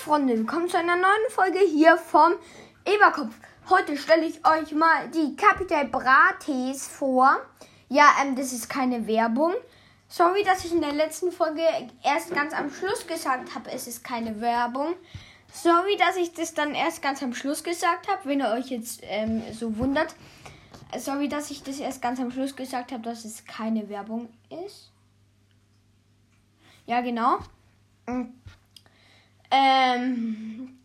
Freunde, willkommen zu einer neuen Folge hier vom Eberkopf. Heute stelle ich euch mal die Capital Brates vor. Ja, ähm, das ist keine Werbung. Sorry, dass ich in der letzten Folge erst ganz am Schluss gesagt habe, es ist keine Werbung. Sorry, dass ich das dann erst ganz am Schluss gesagt habe, wenn ihr euch jetzt ähm, so wundert. Sorry, dass ich das erst ganz am Schluss gesagt habe, dass es keine Werbung ist. Ja, genau. Ähm,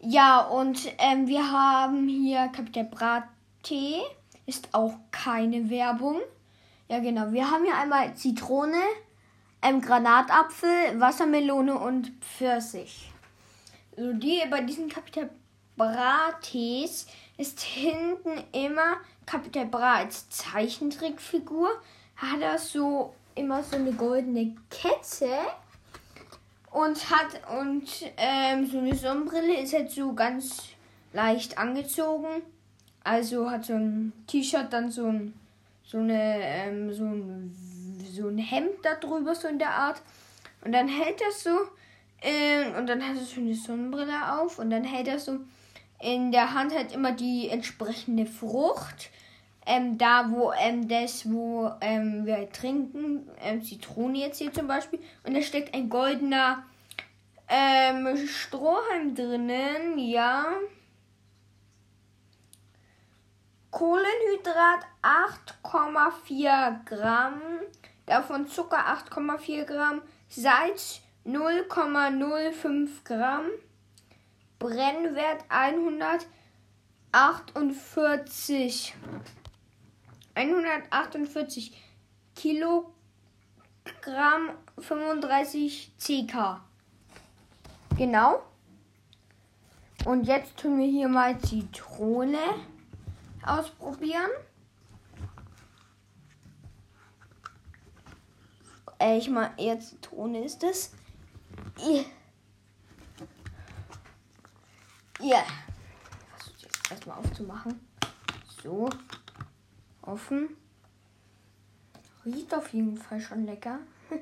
ja, und ähm, wir haben hier Kapitel Brattee. Ist auch keine Werbung. Ja, genau. Wir haben hier einmal Zitrone, ähm, Granatapfel, Wassermelone und Pfirsich. Also die bei diesen Kapitel Brates ist hinten immer Kapitel Bra als Zeichentrickfigur. Hat er so immer so eine goldene Kette und hat und ähm, so eine Sonnenbrille ist halt so ganz leicht angezogen. Also hat so ein T-Shirt, dann so ein so eine ähm, so ein so ein Hemd da drüber so in der Art und dann hält er so ähm, und dann hat er so eine Sonnenbrille auf und dann hält er so in der Hand halt immer die entsprechende Frucht ähm, da wo ähm, das, wo ähm, wir trinken, ähm, Zitrone jetzt hier zum Beispiel, und da steckt ein goldener ähm, Strohhalm drinnen, ja. Kohlenhydrat 8,4 Gramm, davon Zucker 8,4 Gramm, Salz 0,05 Gramm, Brennwert 148 148 Kilogramm 35 CK. Genau. Und jetzt tun wir hier mal Zitrone ausprobieren. Äh, ich meine, eher Zitrone ist es. Ja. Yeah. Versuche jetzt erstmal aufzumachen. So offen. Riecht auf jeden Fall schon lecker.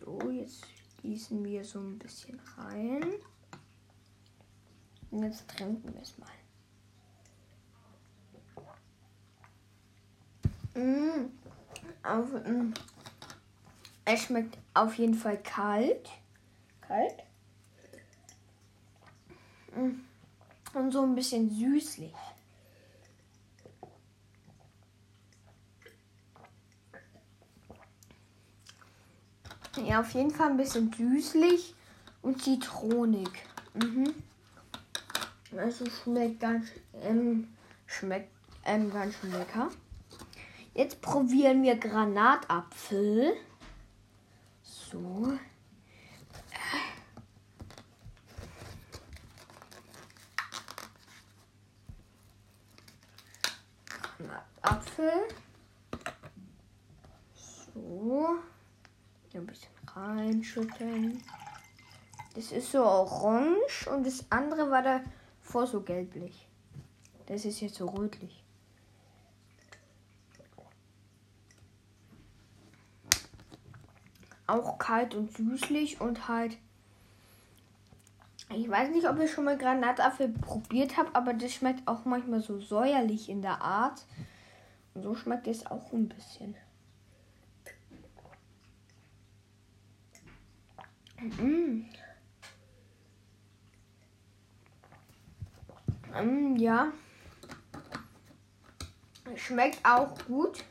so, jetzt gießen wir so ein bisschen rein. Und jetzt trinken wir es mal. Mmh. Auf, mmh. Es schmeckt auf jeden Fall kalt. Kalt. Mmh. Und so ein bisschen süßlich. Ja, auf jeden Fall ein bisschen süßlich und zitronig. Mhm. Also schmeckt ganz, ähm, schmeckt ähm, ganz schön lecker. Jetzt probieren wir Granatapfel. So. Granatapfel. So. Ein bisschen reinschütteln. Das ist so orange und das andere war da vor so gelblich. Das ist jetzt so rötlich. Auch kalt und süßlich und halt. Ich weiß nicht, ob ich schon mal Granatapfel probiert habe, aber das schmeckt auch manchmal so säuerlich in der Art. Und so schmeckt es auch ein bisschen. Mm. Mm, ja. Schmeckt auch gut.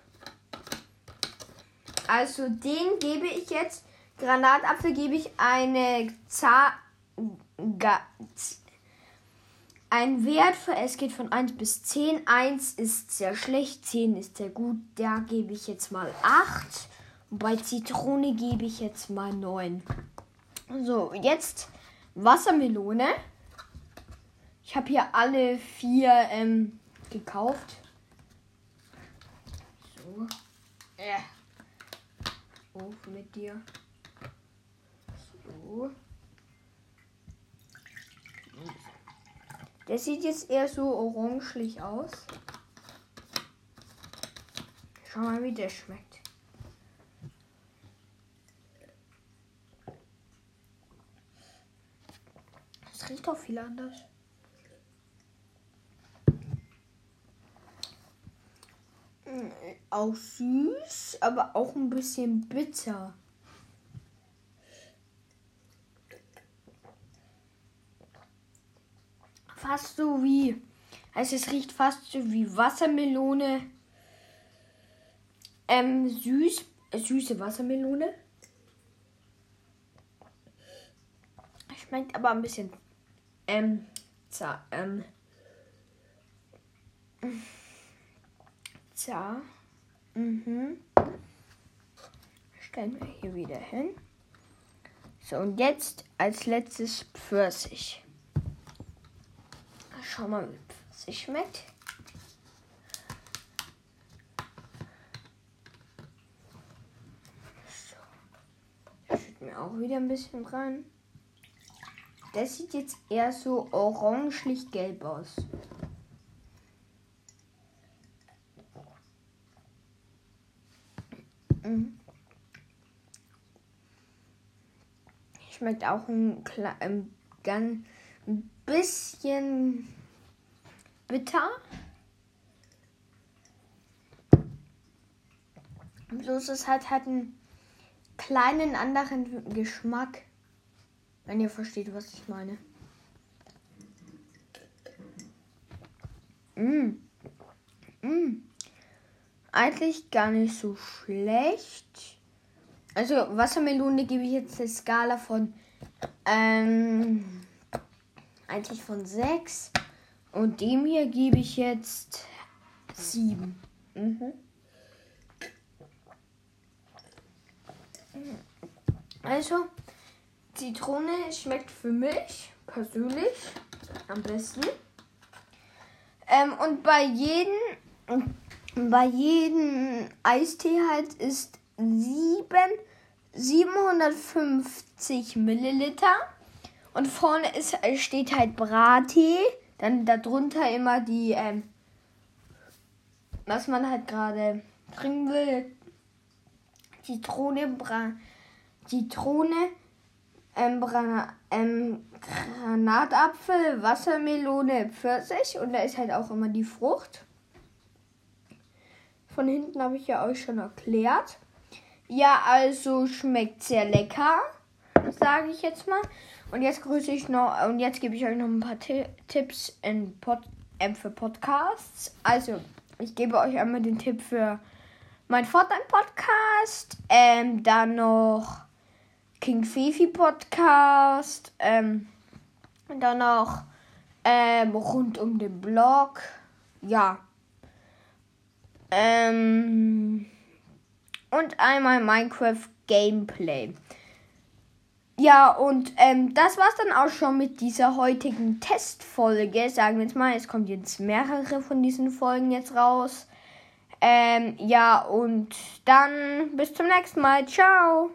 Also den gebe ich jetzt, Granatapfel gebe ich eine Za ein Wert für es geht von 1 bis 10. 1 ist sehr schlecht, 10 ist sehr gut. Da gebe ich jetzt mal 8. Und bei Zitrone gebe ich jetzt mal 9. So, jetzt Wassermelone. Ich habe hier alle vier ähm, gekauft. So. Äh. Auf mit dir. So. Der sieht jetzt eher so orangelich aus. Schau mal, wie der schmeckt. Riecht auch viel anders. Auch süß, aber auch ein bisschen bitter. Fast so wie. Also es riecht fast so wie Wassermelone. Ähm, süß. äh, Süße Wassermelone. Schmeckt aber ein bisschen. Ähm, zart. Ähm. Zart. Mhm. Stellen wir hier wieder hin. So, und jetzt als letztes Pfirsich. Schau mal, wie Pfirsich schmeckt. So. Ich schütte mir auch wieder ein bisschen rein. Das sieht jetzt eher so orangelich-gelb aus. Mhm. Schmeckt auch ein, ein, ganz, ein bisschen bitter. Bloß es hat halt einen kleinen anderen Geschmack. Wenn ihr versteht, was ich meine. Mm. Mm. Eigentlich gar nicht so schlecht. Also Wassermelone gebe ich jetzt eine Skala von ähm, eigentlich von 6. Und dem hier gebe ich jetzt 7. Mhm. Also, Zitrone schmeckt für mich persönlich am besten. Ähm, und bei jedem, bei jedem Eistee halt ist 7, 750 Milliliter. Und vorne ist, steht halt Brattee. Dann darunter immer die, ähm, was man halt gerade trinken will. Zitrone, Bra Zitrone, ähm, ähm, Granatapfel, Wassermelone, Pfirsich und da ist halt auch immer die Frucht. Von hinten habe ich ja euch schon erklärt. Ja, also schmeckt sehr lecker, sage ich jetzt mal. Und jetzt grüße ich noch und jetzt gebe ich euch noch ein paar Ti- Tipps in Pod äh, für Podcasts. Also, ich gebe euch einmal den Tipp für mein Fortnite-Podcast, ähm, dann noch King Fifi Podcast, ähm, dann noch ähm, rund um den Blog, ja. Ähm, und einmal Minecraft Gameplay. Ja, und ähm, das war's dann auch schon mit dieser heutigen Testfolge. Sagen wir jetzt mal, es kommt jetzt mehrere von diesen Folgen jetzt raus. Ähm, ja, und dann bis zum nächsten Mal. Ciao.